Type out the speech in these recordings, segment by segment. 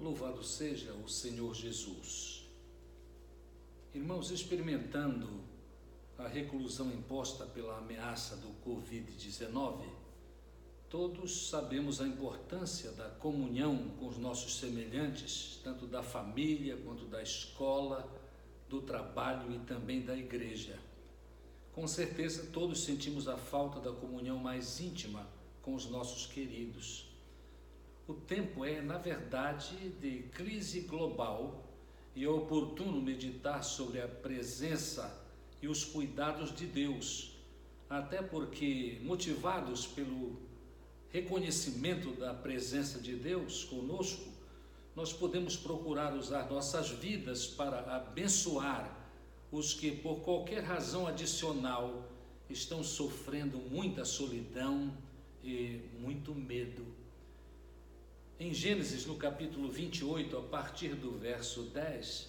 Louvado seja o Senhor Jesus. Irmãos, experimentando a reclusão imposta pela ameaça do Covid-19, todos sabemos a importância da comunhão com os nossos semelhantes, tanto da família quanto da escola, do trabalho e também da igreja. Com certeza, todos sentimos a falta da comunhão mais íntima com os nossos queridos. O tempo é, na verdade, de crise global e é oportuno meditar sobre a presença e os cuidados de Deus, até porque, motivados pelo reconhecimento da presença de Deus conosco, nós podemos procurar usar nossas vidas para abençoar os que, por qualquer razão adicional, estão sofrendo muita solidão e muito medo. Em Gênesis, no capítulo 28, a partir do verso 10,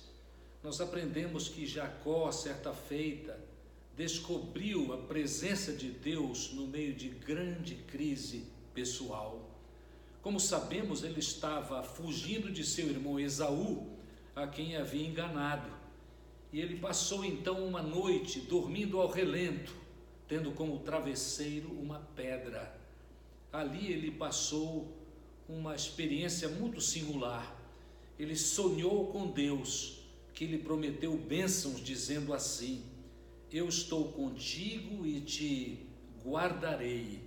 nós aprendemos que Jacó, certa feita, descobriu a presença de Deus no meio de grande crise pessoal. Como sabemos, ele estava fugindo de seu irmão Esaú, a quem havia enganado. E ele passou então uma noite dormindo ao relento, tendo como travesseiro uma pedra. Ali ele passou uma experiência muito singular. Ele sonhou com Deus, que lhe prometeu bênçãos, dizendo assim: Eu estou contigo e te guardarei.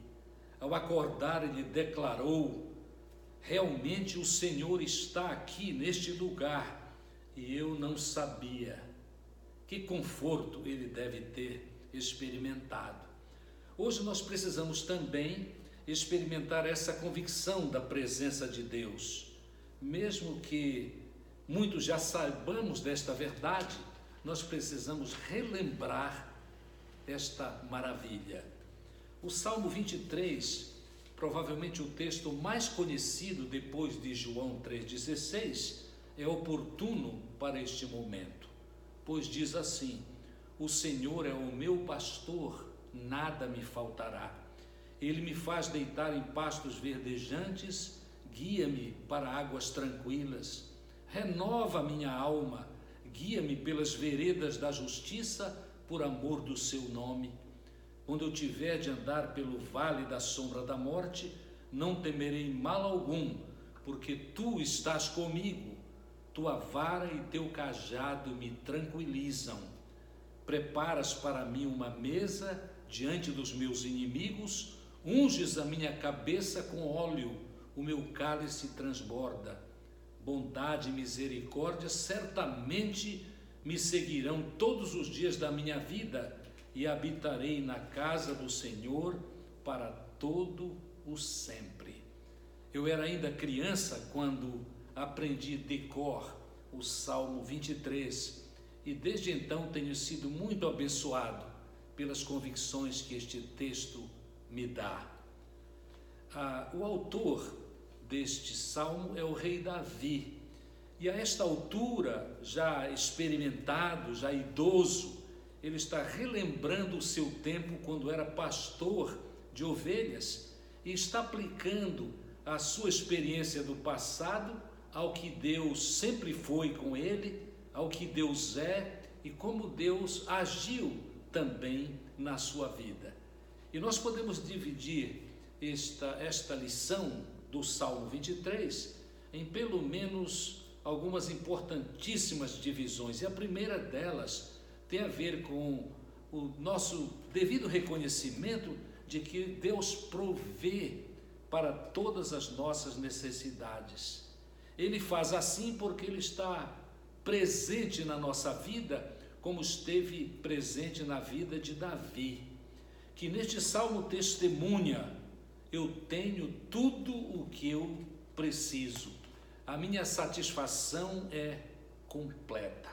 Ao acordar, ele declarou: Realmente o Senhor está aqui neste lugar e eu não sabia. Que conforto ele deve ter experimentado. Hoje nós precisamos também experimentar essa convicção da presença de Deus. Mesmo que muitos já saibamos desta verdade, nós precisamos relembrar esta maravilha. O Salmo 23, provavelmente o texto mais conhecido depois de João 3,16, é oportuno para este momento, pois diz assim: O Senhor é o meu pastor, nada me faltará. Ele me faz deitar em pastos verdejantes, guia-me para águas tranquilas, renova minha alma, guia-me pelas veredas da justiça, por amor do seu nome. Quando eu tiver de andar pelo vale da sombra da morte, não temerei mal algum, porque tu estás comigo, tua vara e teu cajado me tranquilizam. Preparas para mim uma mesa diante dos meus inimigos, Unges a minha cabeça com óleo, o meu cálice transborda. Bondade e misericórdia certamente me seguirão todos os dias da minha vida e habitarei na casa do Senhor para todo o sempre. Eu era ainda criança quando aprendi de cor o Salmo 23 e desde então tenho sido muito abençoado pelas convicções que este texto me dá. Ah, o autor deste salmo é o rei Davi. E a esta altura, já experimentado, já idoso, ele está relembrando o seu tempo quando era pastor de ovelhas e está aplicando a sua experiência do passado ao que Deus sempre foi com ele, ao que Deus é e como Deus agiu também na sua vida. E nós podemos dividir esta, esta lição do Salmo 23 em pelo menos algumas importantíssimas divisões. E a primeira delas tem a ver com o nosso devido reconhecimento de que Deus provê para todas as nossas necessidades. Ele faz assim porque Ele está presente na nossa vida, como esteve presente na vida de Davi que neste salmo testemunha: eu tenho tudo o que eu preciso, a minha satisfação é completa.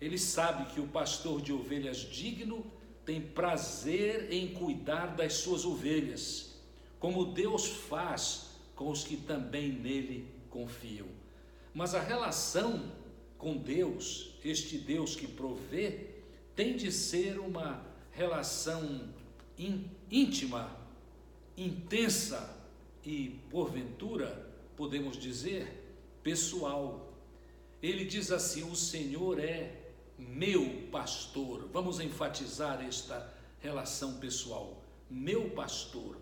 Ele sabe que o pastor de ovelhas digno tem prazer em cuidar das suas ovelhas, como Deus faz com os que também nele confiam. Mas a relação com Deus, este Deus que provê, tem de ser uma relação íntima, intensa e, porventura, podemos dizer, pessoal. Ele diz assim: O Senhor é meu pastor. Vamos enfatizar esta relação pessoal. Meu pastor.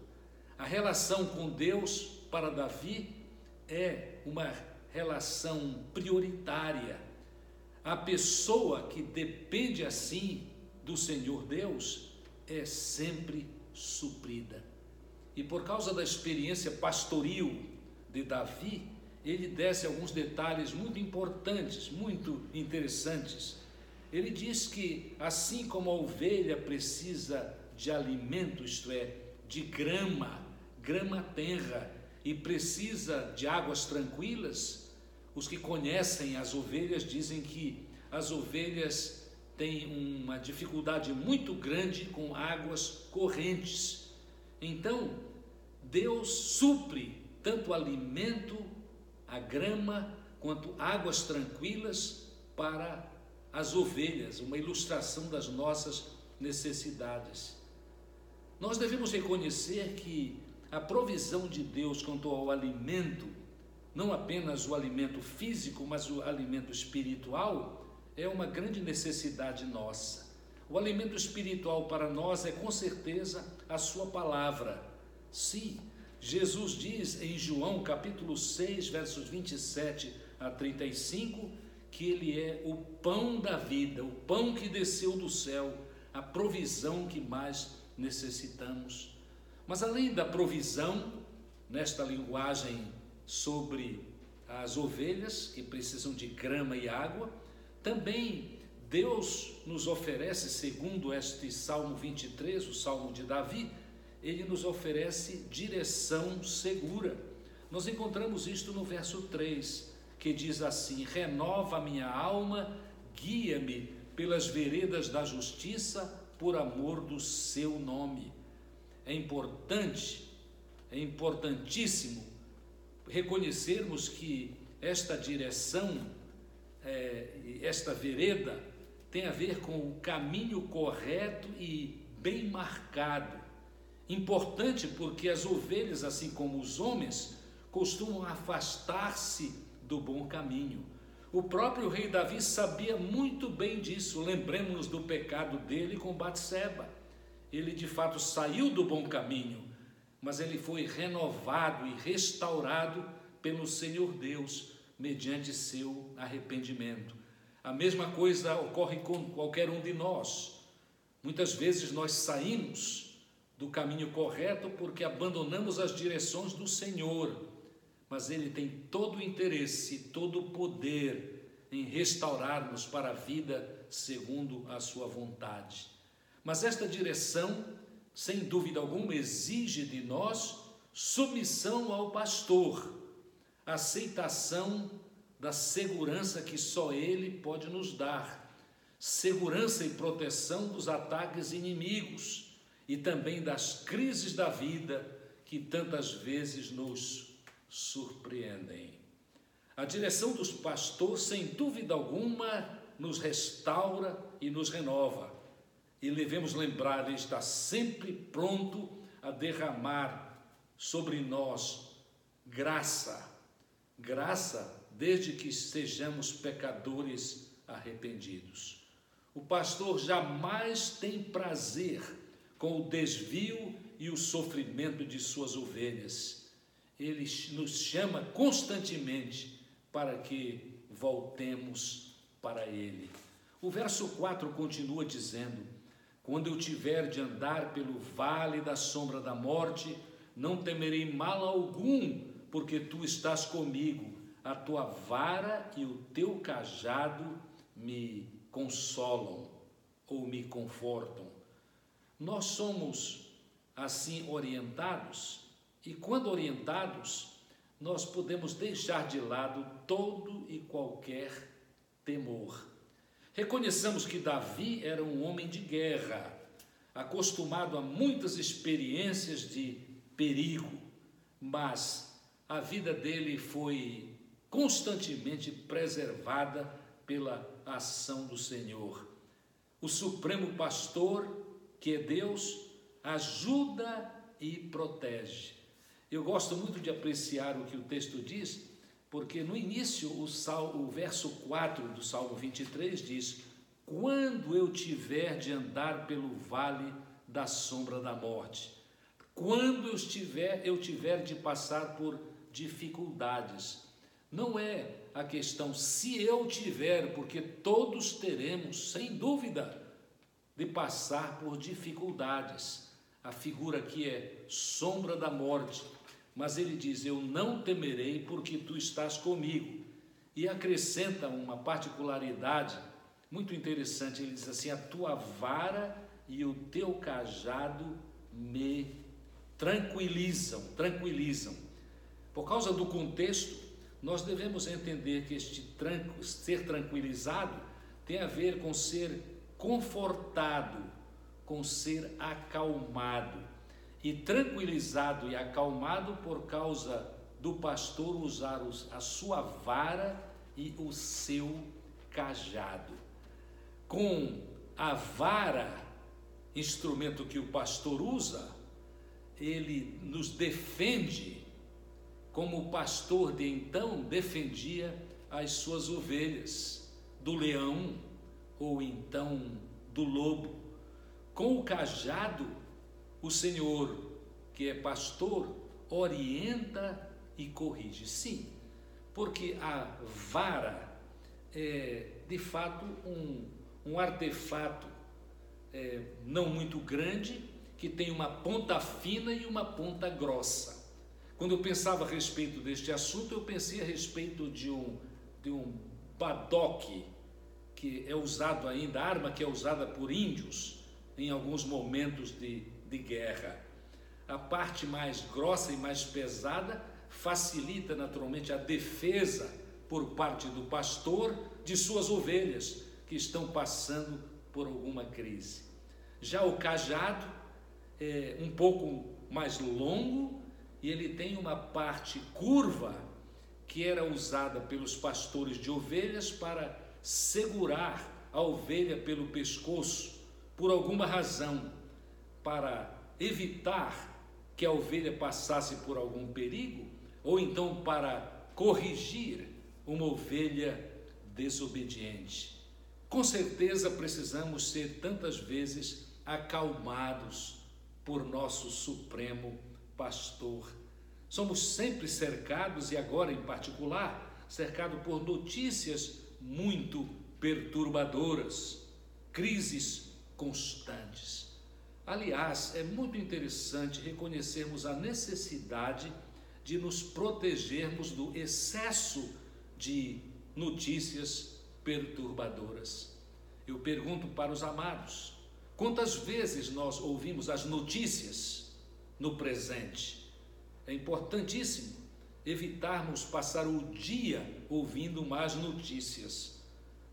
A relação com Deus para Davi é uma relação prioritária. A pessoa que depende assim do Senhor Deus é sempre suprida. E por causa da experiência pastoril de Davi, ele desce alguns detalhes muito importantes, muito interessantes. Ele diz que assim como a ovelha precisa de alimento, isto é, de grama, grama tenra, e precisa de águas tranquilas, os que conhecem as ovelhas dizem que as ovelhas têm uma dificuldade muito grande com águas correntes. Então, Deus supre tanto alimento, a grama, quanto águas tranquilas para as ovelhas, uma ilustração das nossas necessidades. Nós devemos reconhecer que a provisão de Deus quanto ao alimento, não apenas o alimento físico, mas o alimento espiritual, é uma grande necessidade nossa. O alimento espiritual para nós é com certeza a Sua palavra. Sim, Jesus diz em João capítulo 6, versos 27 a 35, que Ele é o pão da vida, o pão que desceu do céu, a provisão que mais necessitamos. Mas além da provisão, nesta linguagem sobre as ovelhas que precisam de grama e água, também Deus nos oferece, segundo este Salmo 23, o Salmo de Davi, ele nos oferece direção segura. Nós encontramos isto no verso 3, que diz assim: Renova minha alma, guia-me pelas veredas da justiça, por amor do seu nome. É importante, é importantíssimo reconhecermos que esta direção, é, esta vereda, tem a ver com o caminho correto e bem marcado Importante porque as ovelhas, assim como os homens, costumam afastar-se do bom caminho. O próprio rei Davi sabia muito bem disso. Lembremos-nos do pecado dele com Batseba. Ele de fato saiu do bom caminho, mas ele foi renovado e restaurado pelo Senhor Deus mediante seu arrependimento. A mesma coisa ocorre com qualquer um de nós. Muitas vezes nós saímos do caminho correto porque abandonamos as direções do Senhor. Mas Ele tem todo o interesse, todo o poder em restaurar-nos para a vida segundo a Sua vontade. Mas esta direção, sem dúvida alguma, exige de nós submissão ao pastor, aceitação da segurança que só Ele pode nos dar, segurança e proteção dos ataques inimigos e também das crises da vida que tantas vezes nos surpreendem. A direção dos pastores, sem dúvida alguma, nos restaura e nos renova. E devemos lembrar, Ele está sempre pronto a derramar sobre nós graça, graça desde que sejamos pecadores arrependidos. O pastor jamais tem prazer com o desvio e o sofrimento de suas ovelhas. Ele nos chama constantemente para que voltemos para Ele. O verso 4 continua dizendo: Quando eu tiver de andar pelo vale da sombra da morte, não temerei mal algum, porque tu estás comigo, a tua vara e o teu cajado me consolam ou me confortam. Nós somos assim orientados, e quando orientados, nós podemos deixar de lado todo e qualquer temor. Reconheçamos que Davi era um homem de guerra, acostumado a muitas experiências de perigo, mas a vida dele foi constantemente preservada pela ação do Senhor. O Supremo Pastor que Deus ajuda e protege. Eu gosto muito de apreciar o que o texto diz, Porque no início, o, sal, o verso 4 do Salmo 23 diz: Quando eu tiver de andar pelo vale da sombra da morte, quando eu estiver, eu tiver de passar por dificuldades. Não é a questão se eu tiver, porque todos teremos, sem dúvida, de passar por dificuldades. A figura aqui é sombra da morte, mas ele diz: Eu não temerei, porque tu estás comigo. E acrescenta uma particularidade muito interessante: ele diz assim, a tua vara e o teu cajado me tranquilizam, tranquilizam. Por causa do contexto, nós devemos entender que este tranco, ser tranquilizado tem a ver com ser confortado, com ser acalmado. E tranquilizado e acalmado por causa do pastor usar a sua vara e o seu cajado. Com a vara, instrumento que o pastor usa, ele nos defende, como o pastor de então defendia as suas ovelhas do leão, ou então do lobo. Com o cajado, o Senhor, que é pastor, orienta e corrige. Sim, porque a vara é de fato um, um artefato é, não muito grande, que tem uma ponta fina e uma ponta grossa. Quando eu pensava a respeito deste assunto, eu pensei a respeito de um, de um badoque que é usado ainda, arma que é usada por índios em alguns momentos de, de guerra. A parte mais grossa e mais pesada facilita naturalmente a defesa por parte do pastor de suas ovelhas que estão passando por alguma crise. Já o cajado é um pouco mais longo e ele tem uma parte curva que era usada pelos pastores de ovelhas para segurar a ovelha pelo pescoço por alguma razão, para evitar que a ovelha passasse por algum perigo, ou então para corrigir uma ovelha desobediente. Com certeza precisamos ser tantas vezes acalmados por nosso Supremo Pastor. Somos sempre cercados, e agora em particular, cercado por notícias muito perturbadoras, crises constantes. Aliás, é muito interessante reconhecermos a necessidade de nos protegermos do excesso de notícias perturbadoras. Eu pergunto para os amados: quantas vezes nós ouvimos as notícias no presente? É importantíssimo evitarmos passar o dia ouvindo más notícias.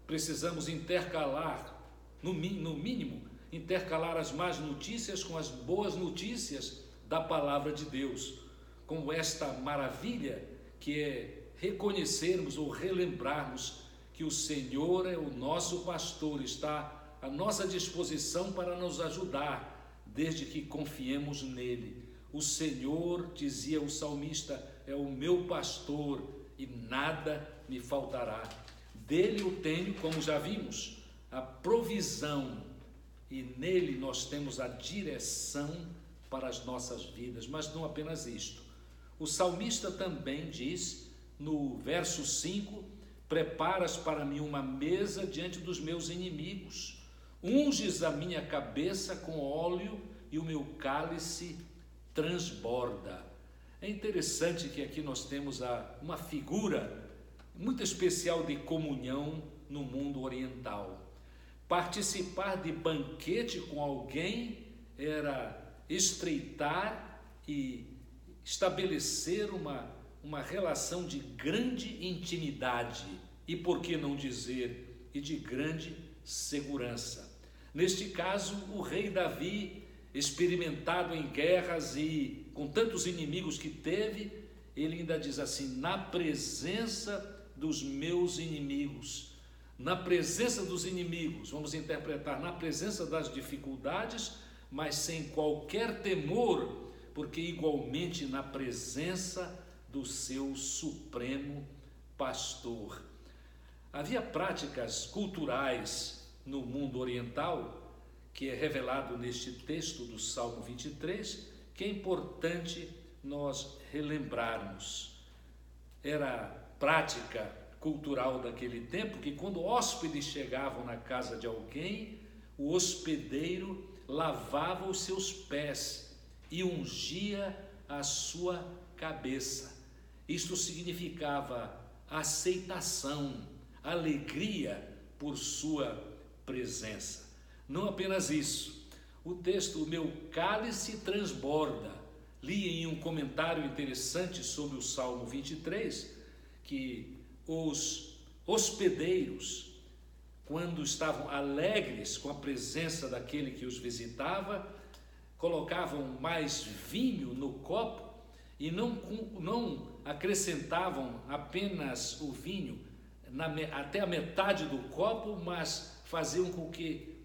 Precisamos intercalar, no, no mínimo, intercalar as más notícias com as boas notícias da palavra de Deus, como esta maravilha que é reconhecermos ou relembrarmos que o Senhor é o nosso pastor, está à nossa disposição para nos ajudar, desde que confiemos nele. O Senhor, dizia o salmista, é o meu pastor e nada me faltará. Dele eu tenho, como já vimos, a provisão e nele nós temos a direção para as nossas vidas, mas não apenas isto. O salmista também diz no verso 5: Preparas para mim uma mesa diante dos meus inimigos, unges a minha cabeça com óleo e o meu cálice transborda. É interessante que aqui nós temos a, uma figura muito especial de comunhão no mundo oriental. Participar de banquete com alguém era estreitar e estabelecer uma, uma relação de grande intimidade e, por que não dizer, e de grande segurança. Neste caso, o rei Davi experimentado em guerras e com tantos inimigos que teve, ele ainda diz assim: na presença dos meus inimigos, na presença dos inimigos, vamos interpretar, na presença das dificuldades, mas sem qualquer temor, porque igualmente na presença do seu supremo pastor. Havia práticas culturais no mundo oriental, que é revelado neste texto do Salmo 23, que é importante nós relembrarmos. Era prática cultural daquele tempo que quando hóspedes chegavam na casa de alguém, o hospedeiro lavava os seus pés e ungia a sua cabeça. Isto significava aceitação, alegria por sua presença. Não apenas isso, o texto, o meu cálice transborda. Li em um comentário interessante sobre o Salmo 23 que os hospedeiros, quando estavam alegres com a presença daquele que os visitava, colocavam mais vinho no copo e não, não acrescentavam apenas o vinho na, até a metade do copo, mas faziam com que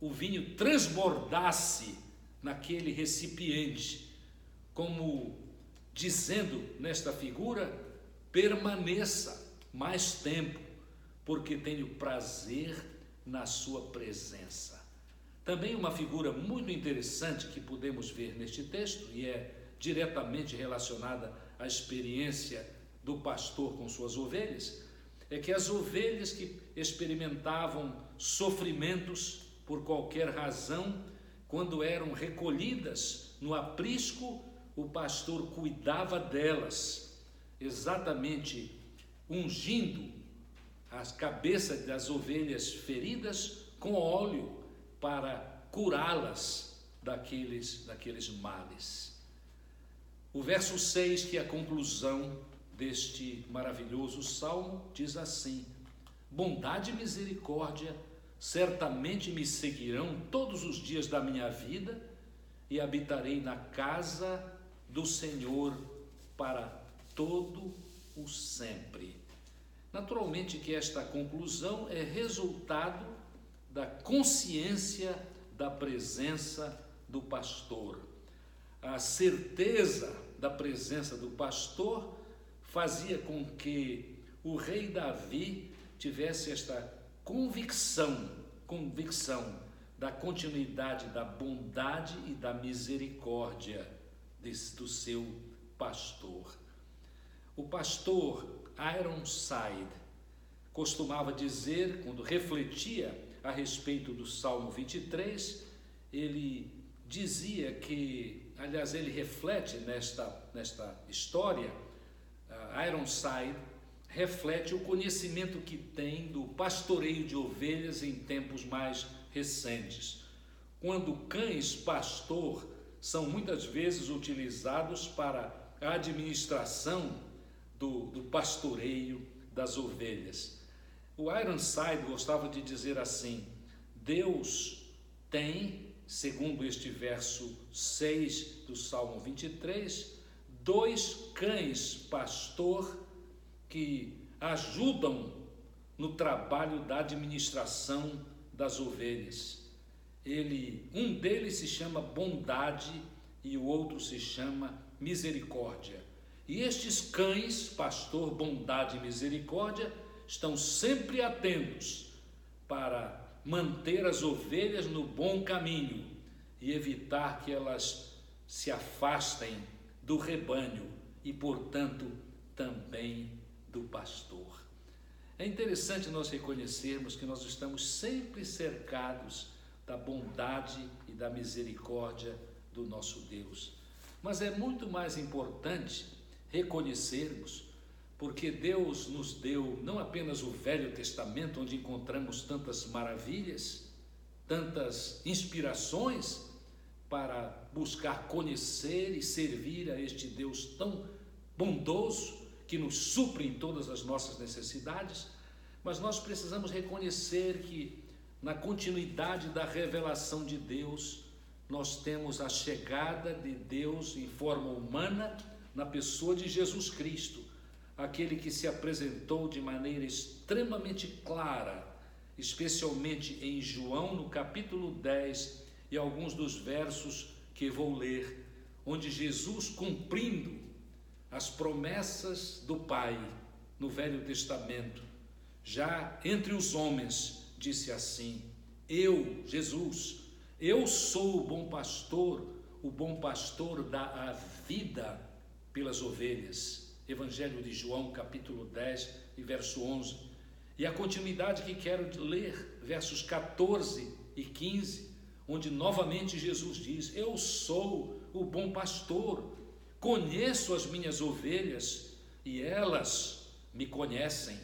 o vinho transbordasse naquele recipiente, como dizendo nesta figura: permaneça mais tempo, porque tenho prazer na sua presença. Também uma figura muito interessante que podemos ver neste texto e é diretamente relacionada à experiência do pastor com suas ovelhas, é que as ovelhas que experimentavam sofrimentos por qualquer razão, quando eram recolhidas no aprisco, o pastor cuidava delas, exatamente ungindo as cabeças das ovelhas feridas com óleo para curá-las daqueles, daqueles males. O verso 6, que é a conclusão deste maravilhoso salmo, diz assim: Bondade e misericórdia certamente me seguirão todos os dias da minha vida e habitarei na casa do Senhor para todo o sempre. Naturalmente que esta conclusão é resultado da consciência da presença do pastor. A certeza da presença do pastor fazia com que o rei Davi tivesse esta convicção, convicção da continuidade da bondade e da misericórdia do seu pastor. O pastor Ironside costumava dizer, quando refletia a respeito do Salmo 23, ele dizia que, aliás, ele reflete nesta, nesta história, Ironside reflete o conhecimento que tem do pastoreio de ovelhas em tempos mais recentes, quando cães pastor são muitas vezes utilizados para a administração do, do pastoreio das ovelhas. O Ironside gostava de dizer assim: Deus tem, segundo este verso 6 do Salmo 23, dois cães pastor que ajudam no trabalho da administração das ovelhas. Ele, um deles se chama bondade e o outro se chama misericórdia. E estes cães, pastor, bondade e misericórdia, estão sempre atentos para manter as ovelhas no bom caminho e evitar que elas se afastem do rebanho e, portanto, também do pastor. É interessante nós reconhecermos que nós estamos sempre cercados da bondade e da misericórdia do nosso Deus. Mas é muito mais importante reconhecermos, porque Deus nos deu não apenas o Velho Testamento, onde encontramos tantas maravilhas, tantas inspirações para buscar conhecer e servir a este Deus tão bondoso que nos supre em todas as nossas necessidades, mas nós precisamos reconhecer que na continuidade da revelação de Deus, nós temos a chegada de Deus em forma humana na pessoa de Jesus Cristo, aquele que se apresentou de maneira extremamente clara, especialmente em João, no capítulo 10 e alguns dos versos que vou ler, onde Jesus, cumprindo as promessas do Pai, no Velho Testamento, já entre os homens, disse assim: Eu, Jesus, eu sou o bom pastor, o bom pastor dá a vida pelas ovelhas. Evangelho de João, capítulo 10 e verso 11. E a continuidade que quero ler, versos 14 e 15, onde novamente Jesus diz: Eu sou o bom pastor, conheço as minhas ovelhas e elas me conhecem,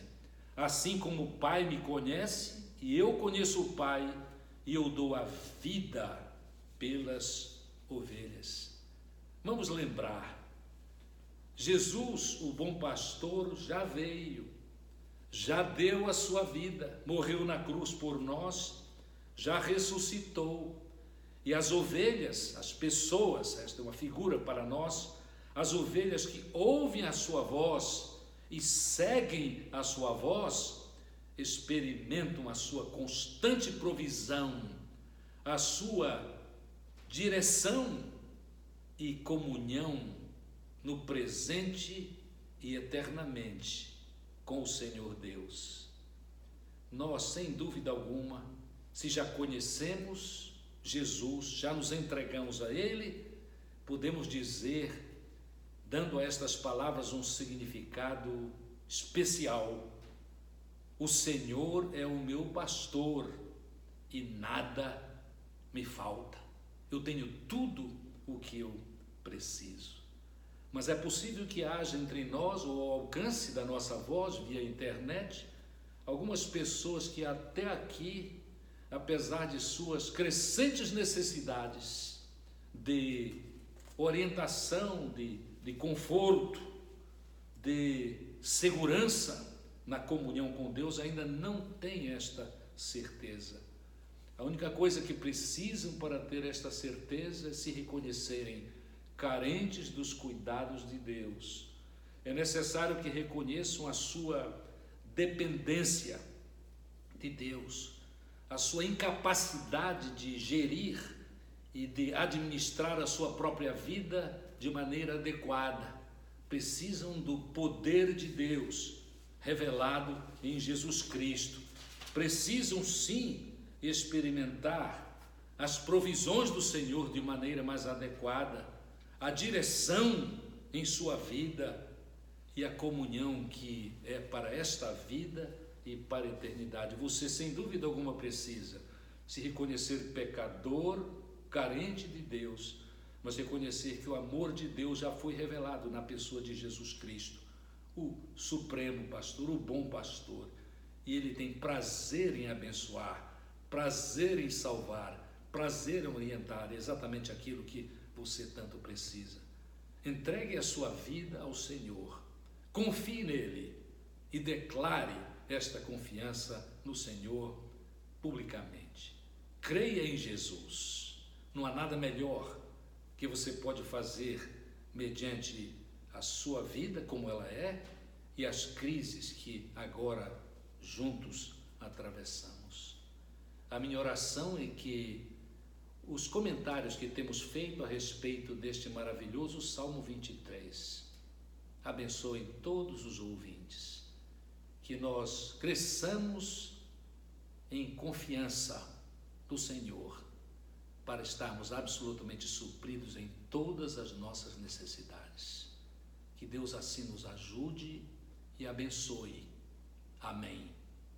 assim como o Pai me conhece e eu conheço o Pai e eu dou a vida pelas ovelhas. Vamos lembrar, Jesus, o bom pastor, já veio, já deu a sua vida, morreu na cruz por nós, já ressuscitou. E as ovelhas, as pessoas, esta é uma figura para nós, as ovelhas que ouvem a sua voz e seguem a sua voz, experimentam a sua constante provisão, a sua direção e comunhão no presente e eternamente com o Senhor Deus. Nós, sem dúvida alguma, se já conhecemos Jesus, já nos entregamos a Ele, podemos dizer, dando a estas palavras um significado especial o Senhor é o meu pastor e nada me falta. Eu tenho tudo o que eu preciso. Mas é possível que haja entre nós, ou ao alcance da nossa voz via internet, algumas pessoas que até aqui, apesar de suas crescentes necessidades de orientação, de, de conforto, de segurança, na comunhão com Deus ainda não têm esta certeza. A única coisa que precisam para ter esta certeza é se reconhecerem carentes dos cuidados de Deus. É necessário que reconheçam a sua dependência de Deus, a sua incapacidade de gerir e de administrar a sua própria vida de maneira adequada. Precisam do poder de Deus revelado em Jesus Cristo. Precisam sim experimentar as provisões do Senhor de maneira mais adequada, a direção em sua vida e a comunhão que é para esta vida e para a eternidade. Você, sem dúvida alguma, precisa se reconhecer pecador, carente de Deus, mas reconhecer que o amor de Deus já foi revelado na pessoa de Jesus Cristo o supremo pastor, o bom pastor. E ele tem prazer em abençoar, prazer em salvar, prazer em orientar exatamente aquilo que você tanto precisa. Entregue a sua vida ao Senhor, confie nele e declare esta confiança no Senhor publicamente. Creia em Jesus. Não há nada melhor que você pode fazer mediante a sua vida como ela é e as crises que agora juntos atravessamos. A minha oração é que os comentários que temos feito a respeito deste maravilhoso Salmo 23 abençoem todos os ouvintes, que nós cresçamos em confiança do Senhor para estarmos absolutamente supridos em todas as nossas necessidades. Que Deus assim nos ajude e abençoe